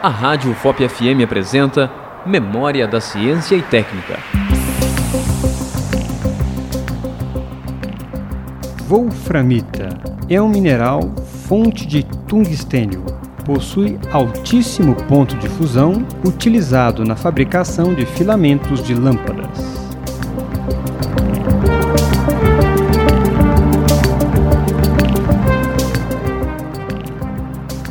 A Rádio FOP FM apresenta Memória da Ciência e Técnica. Wolframita é um mineral fonte de tungstênio. Possui altíssimo ponto de fusão, utilizado na fabricação de filamentos de lâmpadas.